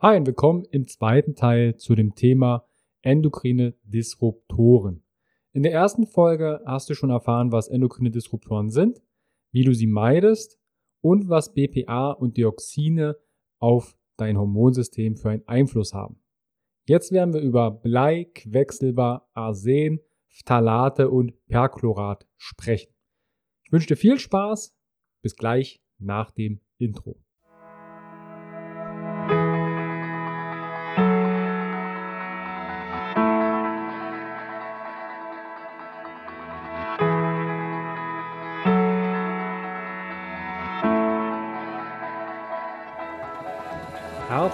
Hi und willkommen im zweiten Teil zu dem Thema endokrine Disruptoren. In der ersten Folge hast du schon erfahren, was endokrine Disruptoren sind, wie du sie meidest und was BPA und Dioxine auf dein Hormonsystem für einen Einfluss haben. Jetzt werden wir über Blei, Quecksilber, Arsen, Phthalate und Perchlorat sprechen. Ich wünsche dir viel Spaß. Bis gleich nach dem Intro.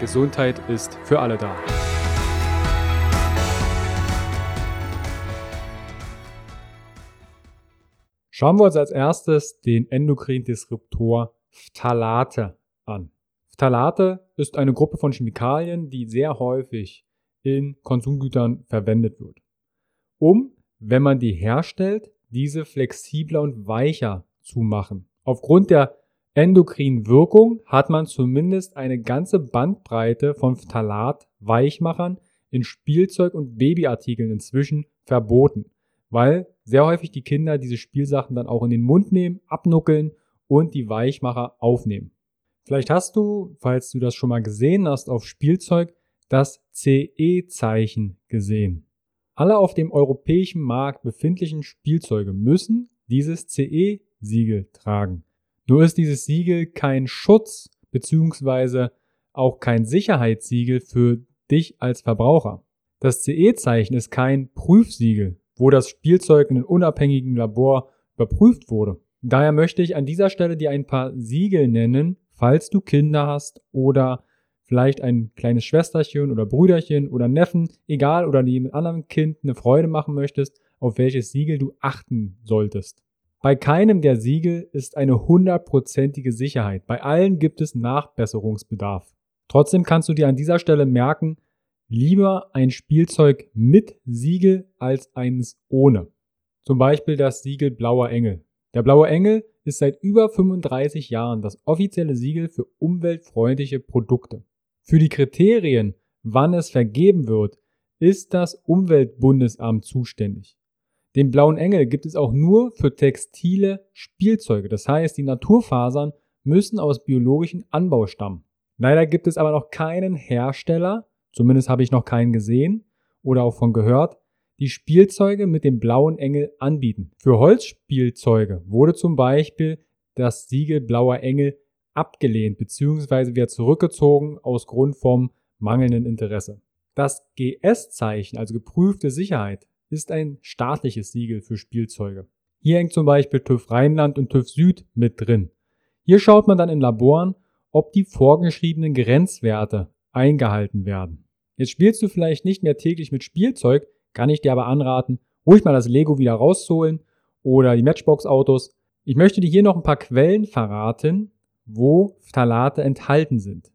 Gesundheit ist für alle da. Schauen wir uns als erstes den Endokrindisruptor Phthalate an. Phthalate ist eine Gruppe von Chemikalien, die sehr häufig in Konsumgütern verwendet wird, um, wenn man die herstellt, diese flexibler und weicher zu machen. Aufgrund der endokrinen Wirkung hat man zumindest eine ganze Bandbreite von Phthalat-Weichmachern in Spielzeug und Babyartikeln inzwischen verboten, weil sehr häufig die Kinder diese Spielsachen dann auch in den Mund nehmen, abnuckeln und die Weichmacher aufnehmen. Vielleicht hast du, falls du das schon mal gesehen hast auf Spielzeug, das CE-Zeichen gesehen. Alle auf dem europäischen Markt befindlichen Spielzeuge müssen dieses CE-Siegel tragen. Nur ist dieses Siegel kein Schutz beziehungsweise auch kein Sicherheitssiegel für dich als Verbraucher. Das CE-Zeichen ist kein Prüfsiegel, wo das Spielzeug in einem unabhängigen Labor überprüft wurde. Daher möchte ich an dieser Stelle dir ein paar Siegel nennen, falls du Kinder hast oder vielleicht ein kleines Schwesterchen oder Brüderchen oder Neffen, egal, oder jedem anderen Kind eine Freude machen möchtest, auf welches Siegel du achten solltest. Bei keinem der Siegel ist eine hundertprozentige Sicherheit. Bei allen gibt es Nachbesserungsbedarf. Trotzdem kannst du dir an dieser Stelle merken, lieber ein Spielzeug mit Siegel als eines ohne. Zum Beispiel das Siegel Blauer Engel. Der Blaue Engel ist seit über 35 Jahren das offizielle Siegel für umweltfreundliche Produkte. Für die Kriterien, wann es vergeben wird, ist das Umweltbundesamt zuständig. Den blauen Engel gibt es auch nur für textile Spielzeuge. Das heißt, die Naturfasern müssen aus biologischen Anbau stammen. Leider gibt es aber noch keinen Hersteller, zumindest habe ich noch keinen gesehen oder auch von gehört, die Spielzeuge mit dem blauen Engel anbieten. Für Holzspielzeuge wurde zum Beispiel das Siegel blauer Engel abgelehnt bzw. wird zurückgezogen aus Grund vom mangelnden Interesse. Das GS-Zeichen, also geprüfte Sicherheit, ist ein staatliches Siegel für Spielzeuge. Hier hängt zum Beispiel TÜV Rheinland und TÜV Süd mit drin. Hier schaut man dann in Laboren, ob die vorgeschriebenen Grenzwerte eingehalten werden. Jetzt spielst du vielleicht nicht mehr täglich mit Spielzeug, kann ich dir aber anraten, ruhig mal das Lego wieder rauszuholen oder die Matchbox-Autos. Ich möchte dir hier noch ein paar Quellen verraten, wo Phthalate enthalten sind.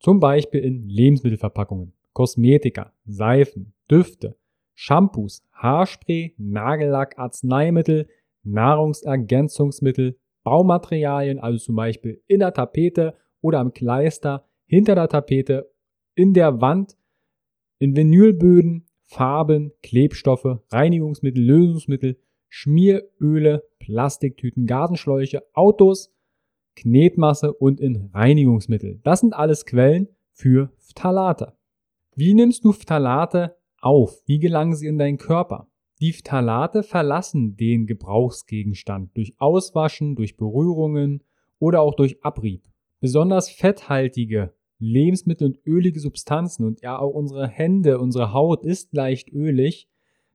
Zum Beispiel in Lebensmittelverpackungen, Kosmetika, Seifen, Düfte, Shampoos, Haarspray, Nagellack, Arzneimittel, Nahrungsergänzungsmittel, Baumaterialien, also zum Beispiel in der Tapete oder am Kleister, hinter der Tapete, in der Wand, in Vinylböden, Farben, Klebstoffe, Reinigungsmittel, Lösungsmittel, Schmieröle, Plastiktüten, Gartenschläuche, Autos, Knetmasse und in Reinigungsmittel. Das sind alles Quellen für Phthalate. Wie nimmst du Phthalate auf? Wie gelangen sie in deinen Körper? Die Phthalate verlassen den Gebrauchsgegenstand durch Auswaschen, durch Berührungen oder auch durch Abrieb. Besonders fetthaltige Lebensmittel und ölige Substanzen und ja auch unsere Hände, unsere Haut ist leicht ölig.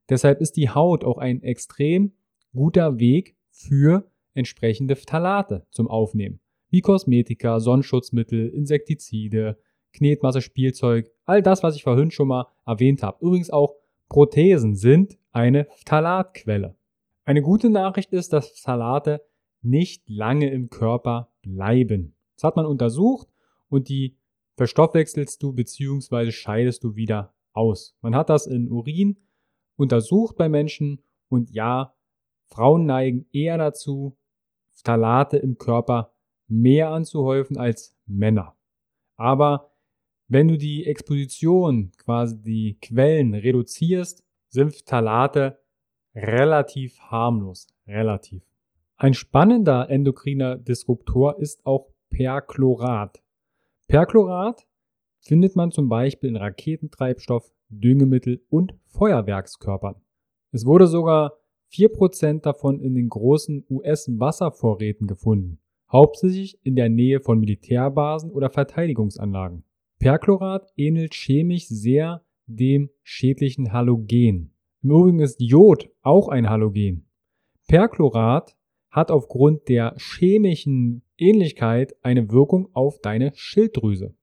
Deshalb ist die Haut auch ein extrem guter Weg für entsprechende Phthalate zum Aufnehmen, wie Kosmetika, Sonnenschutzmittel, Insektizide, Knetmasse, Spielzeug, all das, was ich vorhin schon mal erwähnt habe. Übrigens auch Prothesen sind eine Phthalatquelle. Eine gute Nachricht ist, dass Phthalate nicht lange im Körper bleiben. Das hat man untersucht und die verstoffwechselst du bzw. scheidest du wieder aus. Man hat das in Urin untersucht bei Menschen und ja, Frauen neigen eher dazu, Phthalate im Körper mehr anzuhäufen als Männer. Aber wenn du die Exposition, quasi die Quellen reduzierst, sind Phthalate relativ harmlos. Relativ. Ein spannender endokriner Disruptor ist auch Perchlorat. Perchlorat findet man zum Beispiel in Raketentreibstoff, Düngemittel und Feuerwerkskörpern. Es wurde sogar 4% davon in den großen US-Wasservorräten gefunden, hauptsächlich in der Nähe von Militärbasen oder Verteidigungsanlagen. Perchlorat ähnelt chemisch sehr dem schädlichen Halogen. Im Übrigen ist Jod auch ein Halogen. Perchlorat hat aufgrund der chemischen Ähnlichkeit eine Wirkung auf deine Schilddrüse.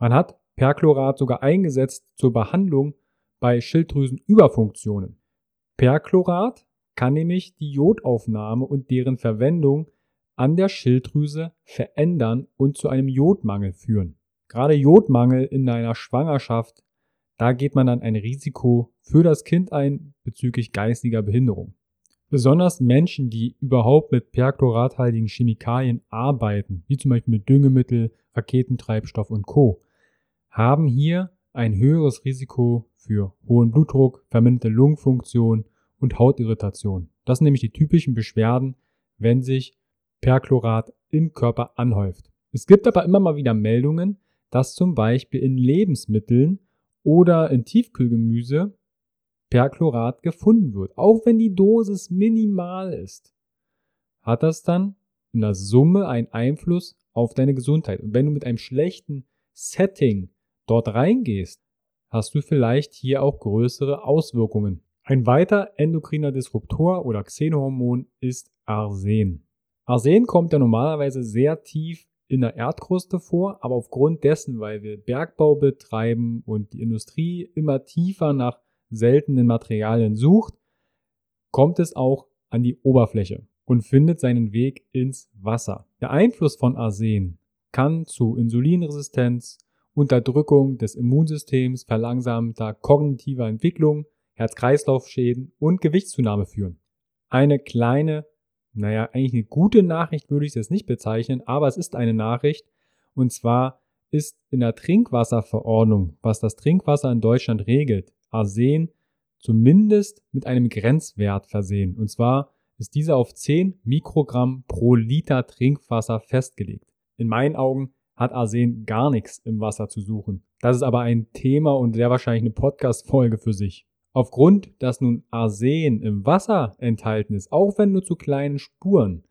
Man hat Perchlorat sogar eingesetzt zur Behandlung bei Schilddrüsenüberfunktionen. Perchlorat kann nämlich die Jodaufnahme und deren Verwendung an der Schilddrüse verändern und zu einem Jodmangel führen. Gerade Jodmangel in einer Schwangerschaft, da geht man dann ein Risiko für das Kind ein bezüglich geistiger Behinderung. Besonders Menschen, die überhaupt mit perchlorathaltigen Chemikalien arbeiten, wie zum Beispiel mit Düngemittel, Raketentreibstoff und Co., haben hier ein höheres Risiko für hohen Blutdruck, verminderte Lungenfunktion und Hautirritation. Das sind nämlich die typischen Beschwerden, wenn sich Perchlorat im Körper anhäuft. Es gibt aber immer mal wieder Meldungen, dass zum Beispiel in Lebensmitteln oder in Tiefkühlgemüse Perchlorat gefunden wird. Auch wenn die Dosis minimal ist, hat das dann in der Summe einen Einfluss auf deine Gesundheit. Und wenn du mit einem schlechten Setting dort reingehst, hast du vielleicht hier auch größere Auswirkungen. Ein weiter endokriner Disruptor oder Xenohormon ist Arsen. Arsen kommt ja normalerweise sehr tief in der Erdkruste vor, aber aufgrund dessen, weil wir Bergbau betreiben und die Industrie immer tiefer nach seltenen Materialien sucht, kommt es auch an die Oberfläche und findet seinen Weg ins Wasser. Der Einfluss von Arsen kann zu Insulinresistenz, Unterdrückung des Immunsystems, verlangsamter kognitiver Entwicklung, Herz-Kreislauf-Schäden und Gewichtszunahme führen. Eine kleine, naja, eigentlich eine gute Nachricht würde ich es jetzt nicht bezeichnen, aber es ist eine Nachricht. Und zwar ist in der Trinkwasserverordnung, was das Trinkwasser in Deutschland regelt, Arsen zumindest mit einem Grenzwert versehen. Und zwar ist dieser auf 10 Mikrogramm pro Liter Trinkwasser festgelegt. In meinen Augen hat Arsen gar nichts im Wasser zu suchen. Das ist aber ein Thema und sehr wahrscheinlich eine Podcast-Folge für sich. Aufgrund, dass nun Arsen im Wasser enthalten ist, auch wenn nur zu kleinen Spuren,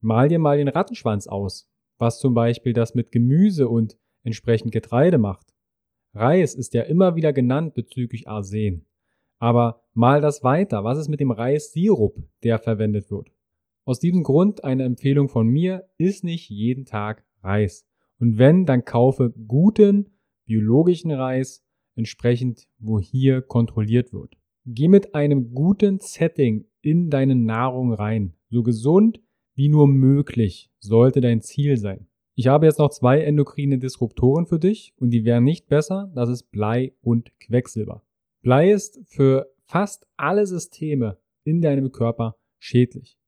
mal dir mal den Rattenschwanz aus, was zum Beispiel das mit Gemüse und entsprechend Getreide macht. Reis ist ja immer wieder genannt bezüglich Arsen. Aber mal das weiter, was ist mit dem Reissirup, der verwendet wird? Aus diesem Grund eine Empfehlung von mir, ist nicht jeden Tag Reis. Und wenn, dann kaufe guten biologischen Reis, entsprechend, wo hier kontrolliert wird. Geh mit einem guten Setting in deine Nahrung rein. So gesund wie nur möglich sollte dein Ziel sein. Ich habe jetzt noch zwei endokrine Disruptoren für dich und die wären nicht besser. Das ist Blei und Quecksilber. Blei ist für fast alle Systeme in deinem Körper schädlich.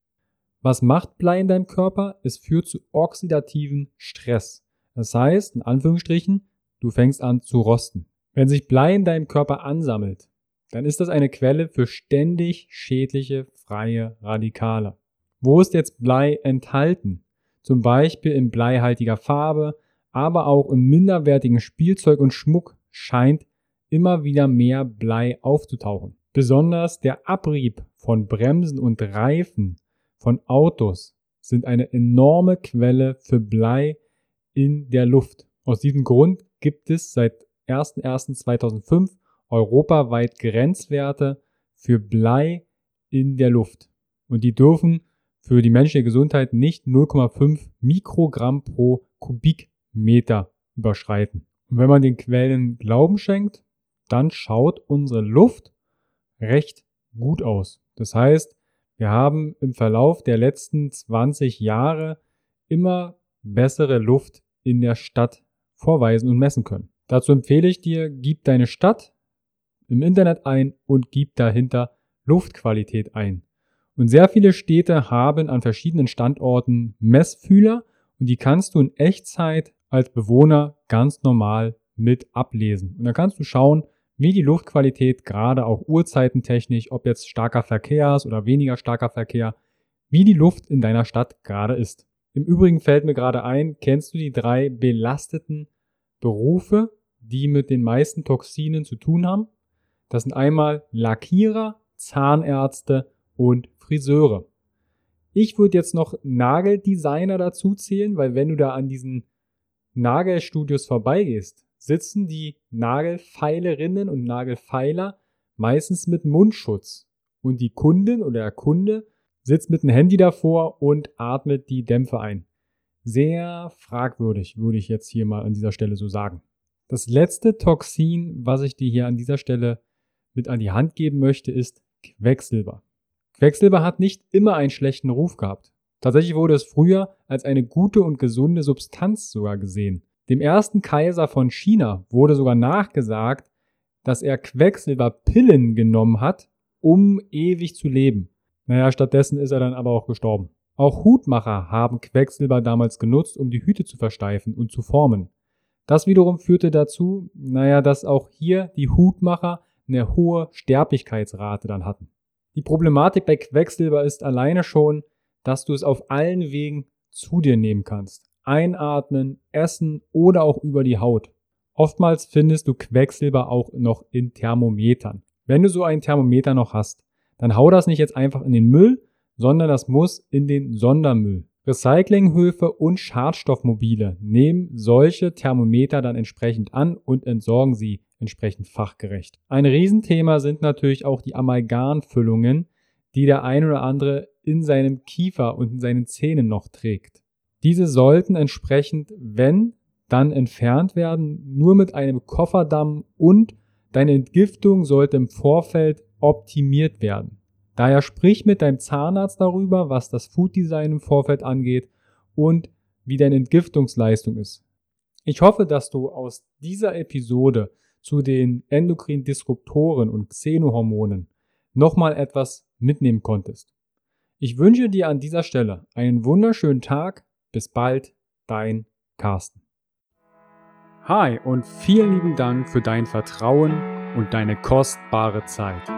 Was macht Blei in deinem Körper? Es führt zu oxidativen Stress. Das heißt, in Anführungsstrichen, du fängst an zu rosten. Wenn sich Blei in deinem Körper ansammelt, dann ist das eine Quelle für ständig schädliche freie Radikale. Wo ist jetzt Blei enthalten? Zum Beispiel in bleihaltiger Farbe, aber auch im minderwertigen Spielzeug und Schmuck scheint immer wieder mehr Blei aufzutauchen. Besonders der Abrieb von Bremsen und Reifen von Autos sind eine enorme Quelle für Blei in der Luft. Aus diesem Grund gibt es seit 01.01.2005 europaweit Grenzwerte für Blei in der Luft. Und die dürfen für die menschliche Gesundheit nicht 0,5 Mikrogramm pro Kubikmeter überschreiten. Und wenn man den Quellen Glauben schenkt, dann schaut unsere Luft recht gut aus. Das heißt, wir haben im Verlauf der letzten 20 Jahre immer bessere Luft in der Stadt vorweisen und messen können. Dazu empfehle ich dir, gib deine Stadt im Internet ein und gib dahinter Luftqualität ein. Und sehr viele Städte haben an verschiedenen Standorten Messfühler und die kannst du in Echtzeit als Bewohner ganz normal mit ablesen. Und dann kannst du schauen, wie die Luftqualität gerade auch uhrzeitentechnisch, ob jetzt starker Verkehr ist oder weniger starker Verkehr, wie die Luft in deiner Stadt gerade ist. Im Übrigen fällt mir gerade ein, kennst du die drei belasteten Berufe, die mit den meisten Toxinen zu tun haben? Das sind einmal Lackierer, Zahnärzte und Friseure. Ich würde jetzt noch Nageldesigner dazu zählen, weil wenn du da an diesen Nagelstudios vorbeigehst, sitzen die Nagelfeilerinnen und Nagelfeiler meistens mit Mundschutz. Und die Kundin oder der Kunde sitzt mit dem Handy davor und atmet die Dämpfe ein. Sehr fragwürdig, würde ich jetzt hier mal an dieser Stelle so sagen. Das letzte Toxin, was ich dir hier an dieser Stelle mit an die Hand geben möchte, ist Quecksilber. Quecksilber hat nicht immer einen schlechten Ruf gehabt. Tatsächlich wurde es früher als eine gute und gesunde Substanz sogar gesehen. Dem ersten Kaiser von China wurde sogar nachgesagt, dass er Quecksilberpillen genommen hat, um ewig zu leben. Naja, stattdessen ist er dann aber auch gestorben. Auch Hutmacher haben Quecksilber damals genutzt, um die Hüte zu versteifen und zu formen. Das wiederum führte dazu, naja, dass auch hier die Hutmacher eine hohe Sterblichkeitsrate dann hatten. Die Problematik bei Quecksilber ist alleine schon, dass du es auf allen Wegen zu dir nehmen kannst einatmen, essen oder auch über die Haut. Oftmals findest du Quecksilber auch noch in Thermometern. Wenn du so ein Thermometer noch hast, dann hau das nicht jetzt einfach in den Müll, sondern das muss in den Sondermüll. Recyclinghöfe und Schadstoffmobile nehmen solche Thermometer dann entsprechend an und entsorgen sie entsprechend fachgerecht. Ein Riesenthema sind natürlich auch die Amalgamfüllungen, die der ein oder andere in seinem Kiefer und in seinen Zähnen noch trägt. Diese sollten entsprechend, wenn, dann entfernt werden, nur mit einem Kofferdamm und deine Entgiftung sollte im Vorfeld optimiert werden. Daher sprich mit deinem Zahnarzt darüber, was das Food Design im Vorfeld angeht und wie deine Entgiftungsleistung ist. Ich hoffe, dass du aus dieser Episode zu den endokrinen Disruptoren und Xenohormonen nochmal etwas mitnehmen konntest. Ich wünsche dir an dieser Stelle einen wunderschönen Tag, bis bald, dein Carsten. Hi und vielen lieben Dank für dein Vertrauen und deine kostbare Zeit.